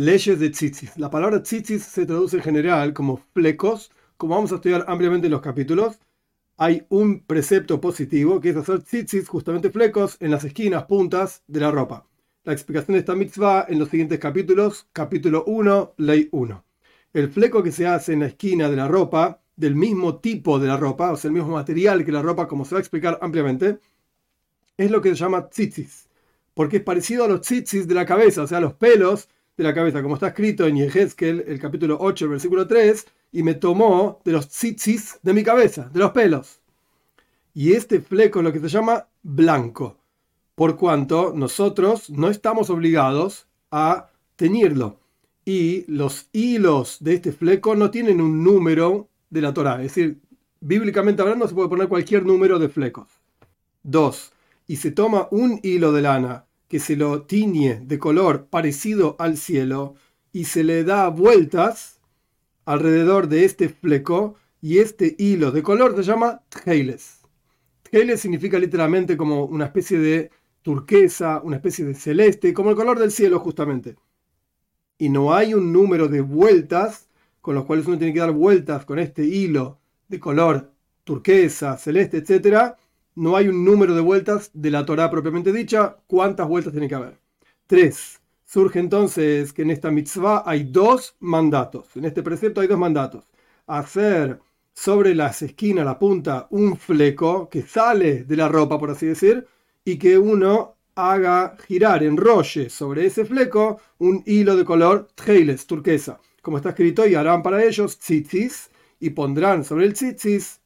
Leyes de tzitzis. La palabra tzitzis se traduce en general como flecos. Como vamos a estudiar ampliamente en los capítulos, hay un precepto positivo que es hacer tzitzis, justamente flecos, en las esquinas, puntas de la ropa. La explicación de esta mitzvah en los siguientes capítulos. Capítulo 1, ley 1. El fleco que se hace en la esquina de la ropa, del mismo tipo de la ropa, o sea, el mismo material que la ropa, como se va a explicar ampliamente, es lo que se llama tzitzis. Porque es parecido a los tzitzis de la cabeza, o sea, los pelos de la cabeza, como está escrito en Yehezkel, el capítulo 8, el versículo 3, y me tomó de los tzitzis de mi cabeza, de los pelos. Y este fleco es lo que se llama blanco, por cuanto nosotros no estamos obligados a teñirlo. Y los hilos de este fleco no tienen un número de la Torah, es decir, bíblicamente hablando se puede poner cualquier número de flecos. 2. Y se toma un hilo de lana que se lo tiñe de color parecido al cielo y se le da vueltas alrededor de este fleco y este hilo de color se llama tjeiles. Tjeiles significa literalmente como una especie de turquesa, una especie de celeste, como el color del cielo justamente. Y no hay un número de vueltas con los cuales uno tiene que dar vueltas con este hilo de color turquesa, celeste, etcétera, no hay un número de vueltas de la Torah propiamente dicha. ¿Cuántas vueltas tiene que haber? Tres. Surge entonces que en esta mitzvah hay dos mandatos. En este precepto hay dos mandatos. Hacer sobre las esquinas, la punta, un fleco que sale de la ropa, por así decir, y que uno haga girar, enrolle sobre ese fleco un hilo de color treiles, turquesa. Como está escrito, y harán para ellos tzitzis, y pondrán sobre el tzitzis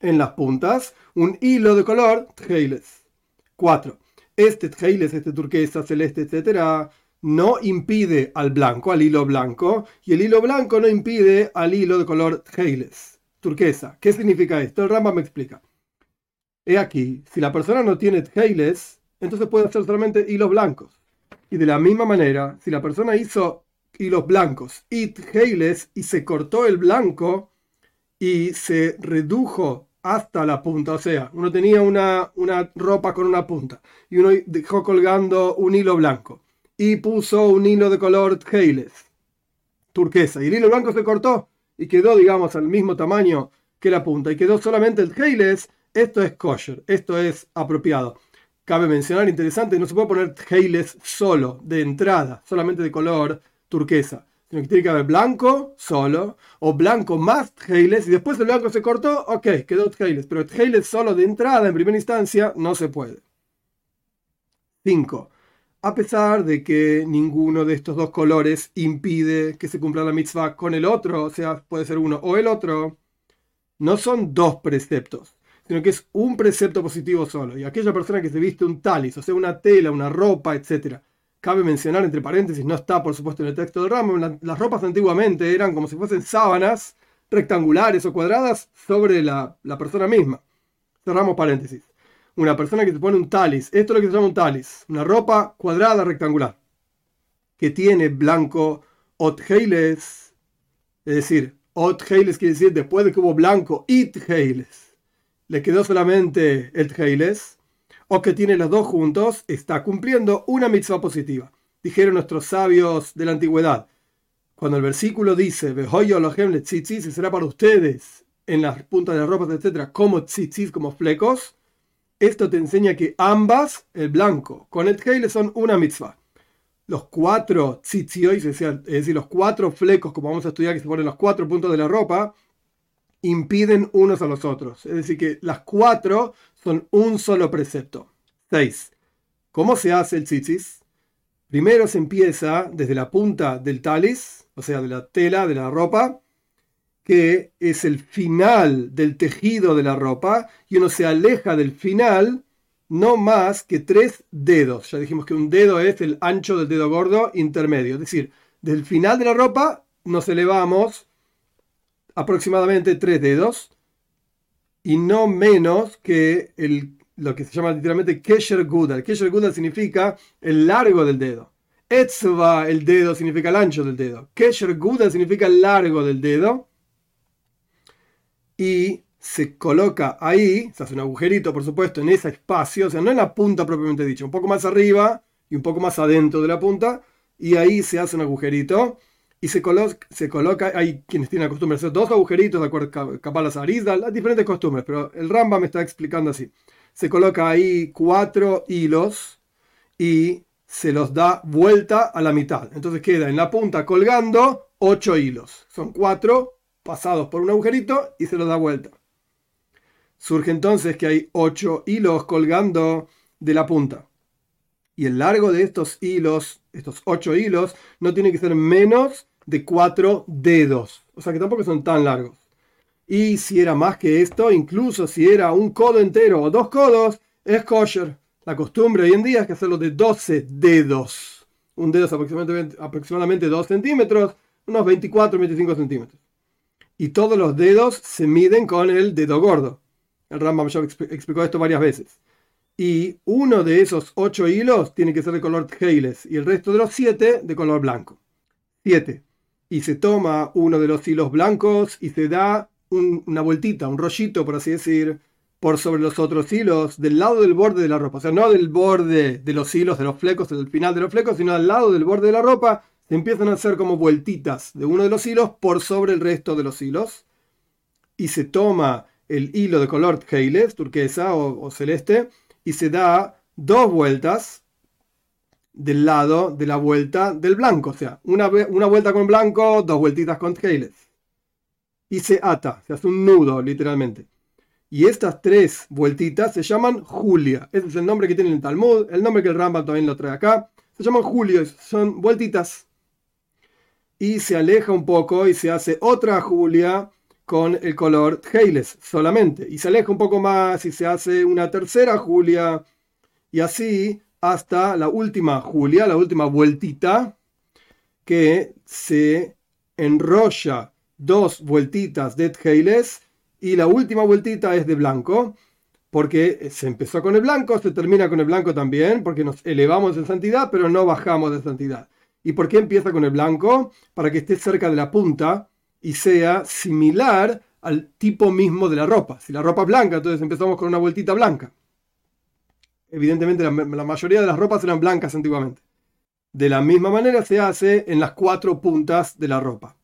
en las puntas un hilo de color tjeiles. 4. Este tjeiles, este turquesa, celeste, etcétera, no impide al blanco, al hilo blanco, y el hilo blanco no impide al hilo de color tjeiles, turquesa. ¿Qué significa esto? El Ramba me explica. He aquí, si la persona no tiene tjeiles, entonces puede hacer solamente hilos blancos. Y de la misma manera, si la persona hizo hilos blancos y tjeiles y se cortó el blanco y se redujo hasta la punta. O sea, uno tenía una, una ropa con una punta y uno dejó colgando un hilo blanco y puso un hilo de color Heiles, turquesa. Y el hilo blanco se cortó y quedó, digamos, al mismo tamaño que la punta y quedó solamente el Heiles. Esto es kosher, esto es apropiado. Cabe mencionar, interesante, no se puede poner Heiles solo, de entrada, solamente de color turquesa sino que tiene que haber blanco solo, o blanco más tjeiles, y después el blanco se cortó, ok, quedó tjeiles, pero tjeiles solo de entrada en primera instancia no se puede. 5. A pesar de que ninguno de estos dos colores impide que se cumpla la mitzvah con el otro, o sea, puede ser uno o el otro, no son dos preceptos, sino que es un precepto positivo solo. Y aquella persona que se viste un talis, o sea, una tela, una ropa, etcétera, Cabe mencionar, entre paréntesis, no está por supuesto en el texto del ramo, las ropas antiguamente eran como si fuesen sábanas rectangulares o cuadradas sobre la, persona misma. Cerramos paréntesis. Una persona que se pone un talis, esto es lo que se llama un talis, una ropa cuadrada rectangular, que tiene blanco otgeiles, es decir, otgeiles quiere decir después de que hubo blanco itgeiles, le quedó solamente el tgeiles, o que tiene los dos juntos, está cumpliendo una mitzvah positiva. Dijeron nuestros sabios de la antigüedad. Cuando el versículo dice, y será para ustedes en las puntas de las ropas, etc., como tzitzis, como flecos, esto te enseña que ambas, el blanco con el tjeile, son una mitzvah. Los cuatro tzitziois, es decir, los cuatro flecos, como vamos a estudiar, que se ponen los cuatro puntos de la ropa, impiden unos a los otros. Es decir, que las cuatro son un solo precepto. 6. ¿Cómo se hace el tzitzis? Primero se empieza desde la punta del talis, o sea, de la tela, de la ropa, que es el final del tejido de la ropa, y uno se aleja del final no más que tres dedos. Ya dijimos que un dedo es el ancho del dedo gordo intermedio. Es decir, del final de la ropa nos elevamos aproximadamente tres dedos y no menos que el, lo que se llama literalmente Kesher Gudal. Kesher Gudal significa el largo del dedo. Etzva, el dedo, significa el ancho del dedo. Kesher Gudal significa el largo del dedo. Y se coloca ahí, se hace un agujerito, por supuesto, en ese espacio, o sea, no en la punta propiamente dicha, un poco más arriba y un poco más adentro de la punta, y ahí se hace un agujerito y se, coloca, hay quienes tienen la costumbre de hacer dos agujeritos, de acuerdo a las arisdas, las diferentes costumbres, pero el Ramba me está explicando así. Se coloca ahí cuatro hilos y se los da vuelta a la mitad. Entonces queda en la punta colgando ocho hilos. Son cuatro pasados por un agujerito y se los da vuelta. Surge entonces que hay ocho hilos colgando de la punta. Y el largo de estos hilos, estos ocho hilos, no tiene que ser menos de cuatro dedos. O sea que tampoco son tan largos. Y si era más que esto, incluso si era un codo entero o dos codos, es kosher. La costumbre hoy en día es que hacerlo de 12 dedos. Un dedo es aproximadamente, aproximadamente 2 centímetros, unos 24, 25 centímetros. Y todos los dedos se miden con el dedo gordo. El Rambam ya explicó esto varias veces. Y uno de esos ocho hilos tiene que ser de color tjeiles y el resto de los siete de color blanco. 7. Y se toma uno de los hilos blancos y se da una vueltita, un rollito, por así decir, por sobre los otros hilos, del lado del borde de la ropa. O sea, no del borde de los hilos, de los flecos, del final de los flecos, sino al lado del borde de la ropa. Se empiezan a hacer como vueltitas de uno de los hilos por sobre el resto de los hilos. Y se toma el hilo de color Heiles, turquesa o, celeste, y se da dos vueltas del lado de la vuelta del blanco. O sea, una, una vuelta con blanco, dos vueltitas con Heiles. Y se ata, se hace un nudo, literalmente. Y estas tres vueltitas se llaman Julia. Ese es el nombre que tiene el Talmud, el nombre que el Rambam también lo trae acá. Se llaman Julios, son vueltitas. Y se aleja un poco y se hace otra Julia con el color Heiles solamente. Y se aleja un poco más y se hace una tercera Julia. Y así hasta la última Julia, la última vueltita, que se enrolla dos vueltitas de Heiles y la última vueltita es de blanco, porque se empezó con el blanco, se termina con el blanco también, porque nos elevamos de santidad, pero no bajamos de santidad. ¿Y por qué empieza con el blanco? Para que esté cerca de la punta y sea similar al tipo mismo de la ropa. Si la ropa es blanca, entonces empezamos con una vueltita blanca. Evidentemente la, mayoría de las ropas eran blancas antiguamente. De la misma manera se hace en las cuatro puntas de la ropa.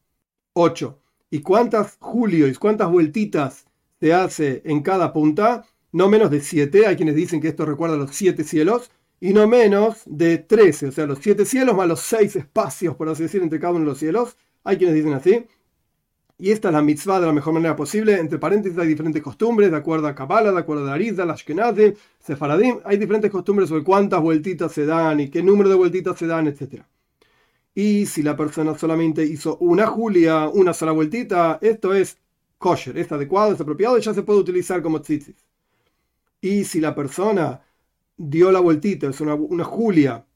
8. ¿Y cuántas julios, cuántas vueltitas se hace en cada punta? No menos de 7. Hay quienes dicen que esto recuerda a los siete cielos. Y no menos de 13. O sea, los siete cielos más los seis espacios, por así decir, entre cada uno de los cielos. Hay quienes dicen así. Y esta es la mitzvah de la mejor manera posible. Entre paréntesis hay diferentes costumbres, de acuerdo a Kabbalah, de acuerdo a Arisa, Ashkenazim, Sefaradim. Hay diferentes costumbres sobre cuántas vueltitas se dan y qué número de vueltitas se dan, etc. Y si la persona solamente hizo una julia, una sola vueltita, esto es kosher, es adecuado, es apropiado y ya se puede utilizar como tzitzis. Y si la persona dio la vueltita, es una, julia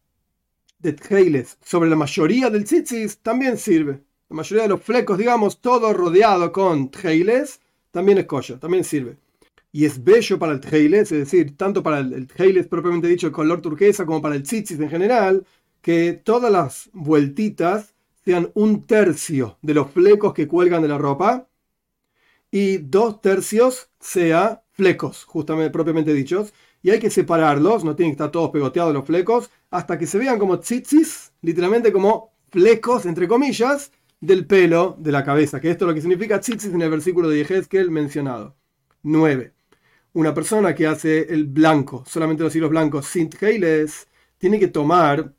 de treiles sobre la mayoría del tzitzis, también sirve la mayoría de los flecos, digamos, todo rodeado con treiles, también es kosher, también sirve. Y es bello para el treiles, es decir, tanto para el, el propiamente dicho, el color turquesa, como para el tzitzis en general, que todas las vueltitas sean un tercio de los flecos que cuelgan de la ropa y dos tercios sea flecos, justamente propiamente dichos. Y hay que separarlos, no tienen que estar todos pegoteados los flecos, hasta que se vean como tzitzis, literalmente como flecos, entre comillas, del pelo de la cabeza, que esto es lo que significa tzitzis en el versículo de Yehezkel mencionado. 9. Una persona que hace el blanco, solamente los hilos blancos, sin heiles, tiene que tomar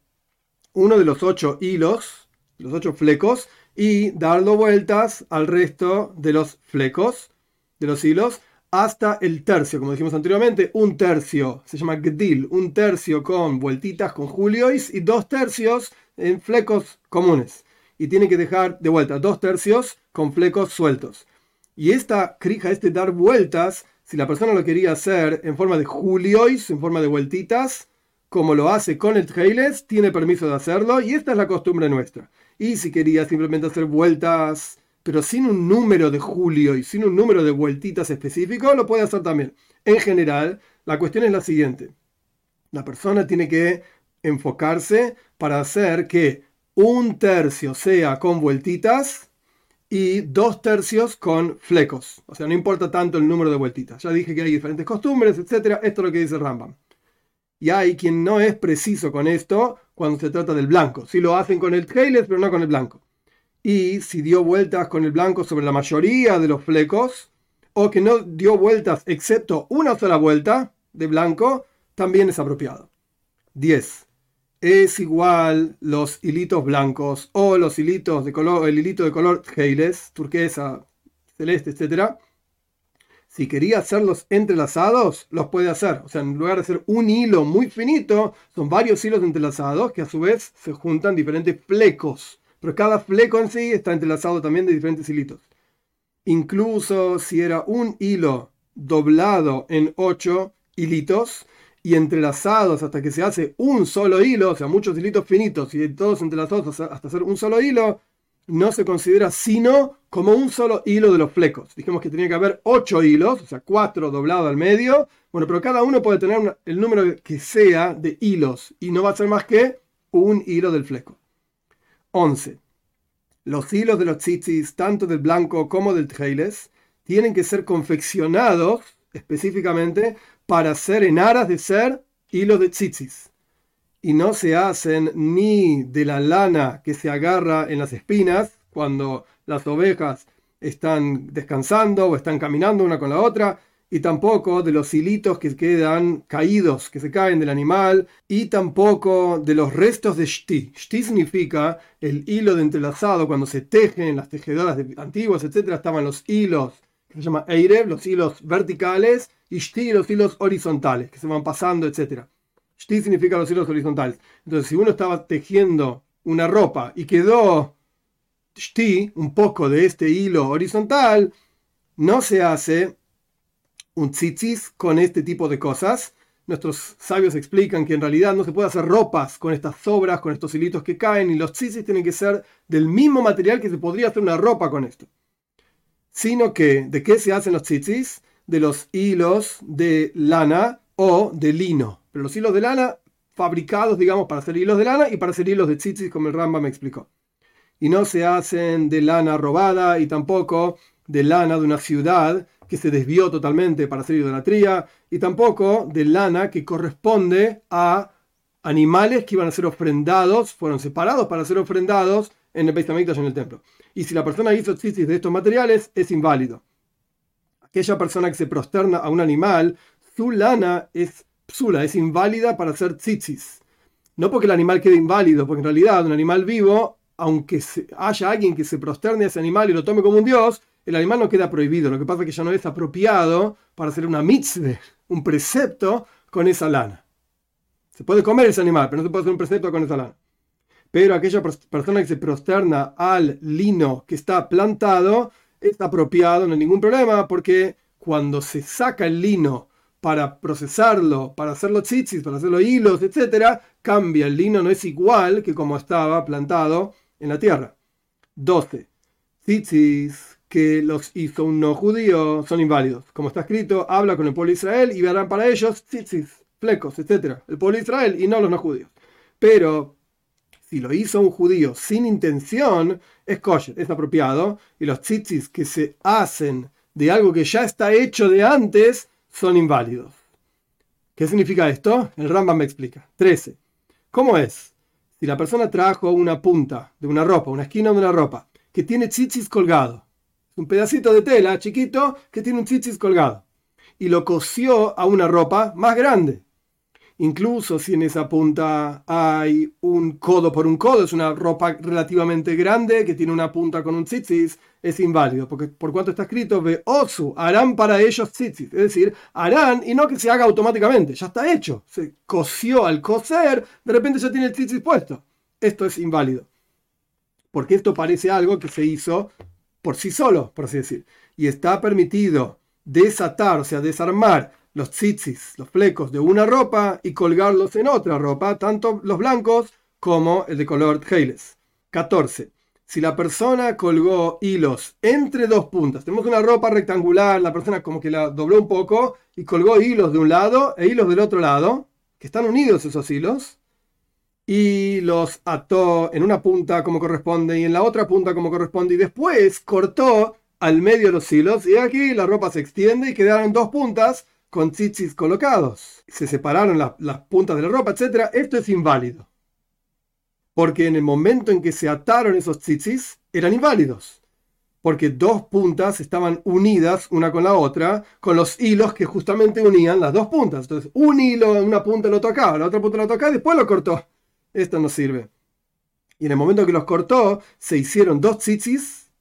uno de los ocho hilos, los ocho flecos, y darlo vueltas al resto de los flecos, de los hilos, hasta el tercio, como dijimos anteriormente, un tercio, se llama gdil, un tercio con vueltitas con juliois y dos tercios en flecos comunes y tiene que dejar de vuelta dos tercios con flecos sueltos. Y esta crija, este dar vueltas, si la persona lo quería hacer en forma de juliois, en forma de vueltitas, como lo hace con el trailes, tiene permiso de hacerlo y esta es la costumbre nuestra. Y si quería simplemente hacer vueltas, pero sin un número de julio y sin un número de vueltitas específico, lo puede hacer también. En general, la cuestión es la siguiente. La persona tiene que enfocarse para hacer que un tercio sea con vueltitas y dos tercios con flecos. O sea, no importa tanto el número de vueltitas. Ya dije que hay diferentes costumbres, etc. Esto es lo que dice Rambam. Y hay quien no es preciso con esto cuando se trata del blanco. Si lo hacen con el trailer, pero no con el blanco. Y si dio vueltas con el blanco sobre la mayoría de los flecos, o que no dio vueltas excepto una sola vuelta de blanco, también es apropiado. 10. Es igual los hilitos blancos o los hilitos de color, el hilito de color geiles, turquesa, celeste, etcétera si quería hacerlos entrelazados, los puede hacer. O sea, en lugar de hacer un hilo muy finito, son varios hilos entrelazados que a su vez se juntan diferentes flecos. Pero cada fleco en sí está entrelazado también de diferentes hilitos. Incluso si era un hilo doblado en ocho hilitos y entrelazados hasta que se hace un solo hilo, o sea, muchos hilitos finitos y todos entrelazados hasta hacer un solo hilo, no se considera sino como un solo hilo de los flecos. Dijimos que tenía que haber ocho hilos, o sea, cuatro doblados al medio. Bueno, pero cada uno puede tener el número que sea de hilos y no va a ser más que un hilo del fleco. 11. Los hilos de los tzitzis, tanto del blanco como del trailes, tienen que ser confeccionados específicamente para ser en aras de ser hilos de tzitzis y no se hacen ni de la lana que se agarra en las espinas cuando las ovejas están descansando o están caminando una con la otra, y tampoco de los hilitos que quedan caídos, que se caen del animal, y tampoco de los restos de shti. Shti significa el hilo de entrelazado, cuando se tejen en las tejedoras antiguas, etc., estaban los hilos, que se llama Eirev, los hilos verticales, y shti, los hilos horizontales, que se van pasando, etcétera. Shti significa los hilos horizontales. Entonces, si uno estaba tejiendo una ropa y quedó shti, un poco de este hilo horizontal, no se hace un tzitzis con este tipo de cosas. Nuestros sabios explican que en realidad no se puede hacer ropas con estas sobras, con estos hilitos que caen, y los tzitzis tienen que ser del mismo material que se podría hacer una ropa con esto. Sino que, ¿de qué se hacen los tzitzis? De los hilos de lana o de lino los hilos de lana fabricados, digamos, para hacer hilos de lana y para hacer hilos de tzitzis, como el Ramba me explicó. Y no se hacen de lana robada y tampoco de lana de una ciudad que se desvió totalmente para hacer idolatría y tampoco de lana que corresponde a animales que iban a ser ofrendados, fueron separados para ser ofrendados en el Beit en el templo. Y si la persona hizo tzitzis de estos materiales, es inválido. Aquella persona que se prosterna a un animal, su lana es psula, es inválida para hacer tzitzis. No porque el animal quede inválido, porque en realidad un animal vivo, aunque haya alguien que se prosterne a ese animal y lo tome como un dios, el animal no queda prohibido. Lo que pasa es que ya no es apropiado para hacer una mitzvah, un precepto con esa lana. Se puede comer ese animal, pero no se puede hacer un precepto con esa lana. Pero aquella persona que se prosterna al lino que está plantado, está apropiado, no hay ningún problema, porque cuando se saca el lino para procesarlo, para hacerlo tzitzis, para hacerlo hilos, etc., cambia. El lino no es igual que como estaba plantado en la tierra. 12. Tzitzis que los hizo un no judío son inválidos. Como está escrito, habla con el pueblo de Israel y verán para ellos tzitzis, flecos, etc. El pueblo de Israel y no los no judíos. Pero si lo hizo un judío sin intención, es kosher, es apropiado. Y los tzitzis que se hacen de algo que ya está hecho de antes, son inválidos. ¿Qué significa esto? El Rambam me explica. 13. ¿Cómo es? Si la persona trajo una punta de una ropa, una esquina de una ropa, que tiene chichis colgado, un pedacito de tela chiquito que tiene un chichis colgado, y lo cosió a una ropa más grande, Incluso si en esa punta hay un codo por un codo, es una ropa relativamente grande que tiene una punta con un tzitzis, es inválido, porque por cuanto está escrito, ve osu, harán para ellos tzitzis, es decir, harán y no que se haga automáticamente, ya está hecho, se cosió al coser, de repente ya tiene el tzitzis puesto. Esto es inválido, porque esto parece algo que se hizo por sí solo, por así decir, y está permitido desatar, o sea, desarmar los tzitzis, los flecos de una ropa y colgarlos en otra ropa, tanto los blancos como el de color geiles. 14. Si la persona colgó hilos entre dos puntas, tenemos una ropa rectangular, la persona como que la dobló un poco y colgó hilos de un lado e hilos del otro lado, que están unidos esos hilos, y los ató en una punta como corresponde y en la otra punta como corresponde, y después cortó al medio los hilos, y aquí la ropa se extiende y quedaron dos puntas con tzitzis colocados. Se separaron las puntas de la ropa, etc. Esto es inválido. Porque en el momento en que se ataron esos tzitzis, eran inválidos. Porque dos puntas estaban unidas una con la otra, con los hilos que justamente unían las dos puntas. Entonces, un hilo una punta lo tocaba, la otra punta lo tocaba y después lo cortó. Esto no sirve. Y en el momento que los cortó, se hicieron dos tzitzis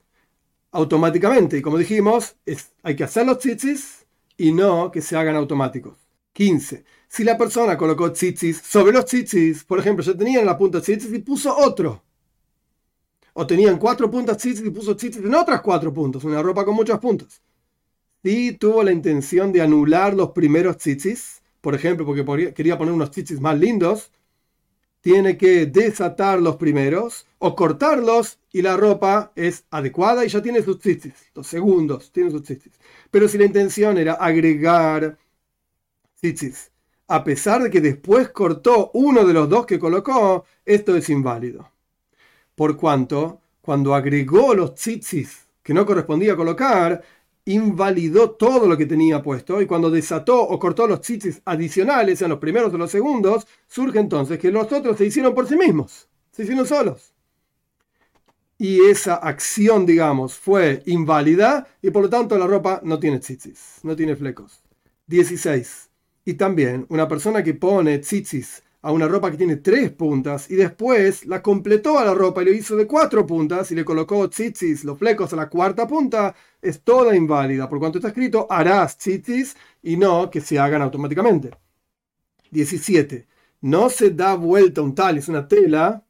automáticamente. Y como dijimos, hay que hacer los tzitzis y no que se hagan automáticos. 15. Si la persona colocó tzitzis sobre los tzitzis, por ejemplo, ya tenían la punta tzitzis y puso otro. O tenían cuatro puntas tzitzis y puso tzitzis en otras cuatro puntos, una ropa con muchas puntas. Si tuvo la intención de anular los primeros tzitzis, por ejemplo, porque quería poner unos tzitzis más lindos, tiene que desatar los primeros o cortarlos y la ropa es adecuada y ya tiene sus tzitzis. Los segundos tienen sus tzitzis. Pero si la intención era agregar tzitzis, a pesar de que después cortó uno de los dos que colocó, esto es inválido. Por cuanto, cuando agregó los tzitzis que no correspondía colocar, invalidó todo lo que tenía puesto y cuando desató o cortó los tzitzis adicionales, en los primeros o los segundos, surge entonces que los otros se hicieron por sí mismos, se hicieron solos. Y esa acción, digamos, fue inválida y por lo tanto la ropa no tiene tzitzis, no tiene flecos. 16. Y también una persona que pone tzitzis a una ropa que tiene tres puntas y después la completó a la ropa y lo hizo de cuatro puntas y le colocó tzitzis, los flecos a la cuarta punta, es toda inválida, por cuanto está escrito harás tzitzis y no que se hagan automáticamente. 17. No se da vuelta un tal, es una tela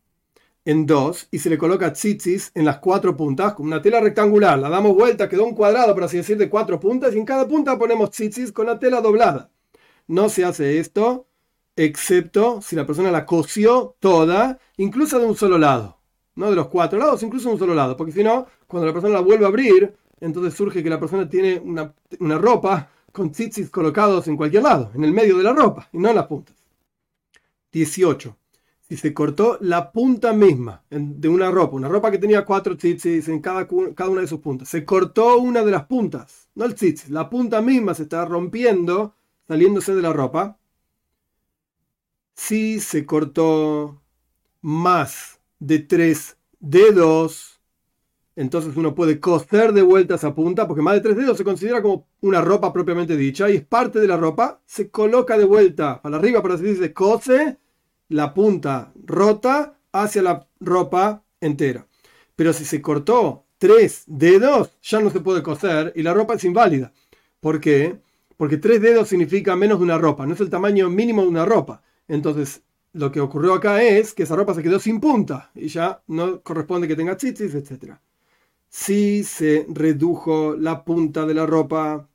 en dos y se le coloca tzitzis en las cuatro puntas, como una tela rectangular. La damos vuelta, quedó un cuadrado, por así decir, de cuatro puntas y en cada punta ponemos tzitzis con la tela doblada. No se hace esto excepto si la persona la cosió toda, incluso de un solo lado. No de los cuatro lados, incluso de un solo lado. Porque si no, cuando la persona la vuelve a abrir, entonces surge que la persona tiene una, ropa con tzitzis colocados en cualquier lado, en el medio de la ropa, y no en las puntas. 18. Si se cortó la punta misma de una ropa, una ropa que tenía cuatro tzitzis en cada, cada una de sus puntas, se cortó una de las puntas, no el tzitzis, la punta misma se está rompiendo, saliéndose de la ropa, si se cortó más de tres dedos, entonces uno puede coser de vuelta esa punta, porque más de tres dedos se considera como una ropa propiamente dicha y es parte de la ropa, se coloca de vuelta para arriba, para así decirse, cose la punta rota hacia la ropa entera. Pero si se cortó tres dedos, ya no se puede coser y la ropa es inválida. ¿Por qué? Porque tres dedos significa menos de una ropa, no es el tamaño mínimo de una ropa. Entonces, lo que ocurrió acá es que esa ropa se quedó sin punta y ya no corresponde que tenga chichis, etc. Si se redujo la punta de la ropa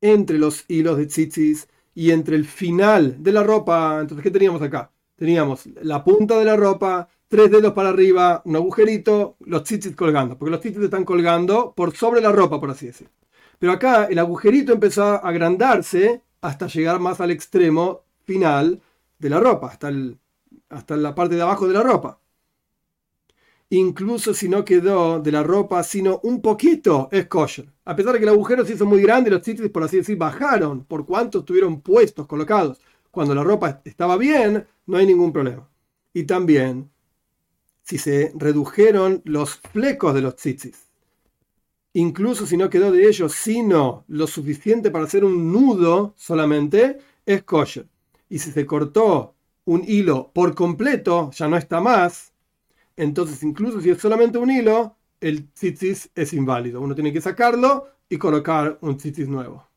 entre los hilos de chichis y entre el final de la ropa, entonces, ¿qué teníamos acá? Teníamos la punta de la ropa, tres dedos para arriba, un agujerito, los chichis colgando, porque los chichis están colgando por sobre la ropa, por así decir. Pero acá el agujerito empezó a agrandarse hasta llegar más al extremo final de la ropa, hasta, hasta la parte de abajo de la ropa. Incluso si no quedó de la ropa sino un poquito, es kosher. A pesar de que el agujero se hizo muy grande, los sitios, por así decir, bajaron por cuánto estuvieron puestos, colocados. Cuando la ropa estaba bien, no hay ningún problema. Y también, si se redujeron los flecos de los tzitzis, incluso si no quedó de ellos sino lo suficiente para hacer un nudo solamente, es kosher y si se cortó un hilo por completo, ya no está más, entonces incluso si es solamente un hilo, el tzitzis es inválido. Uno tiene que sacarlo y colocar un tzitzis nuevo.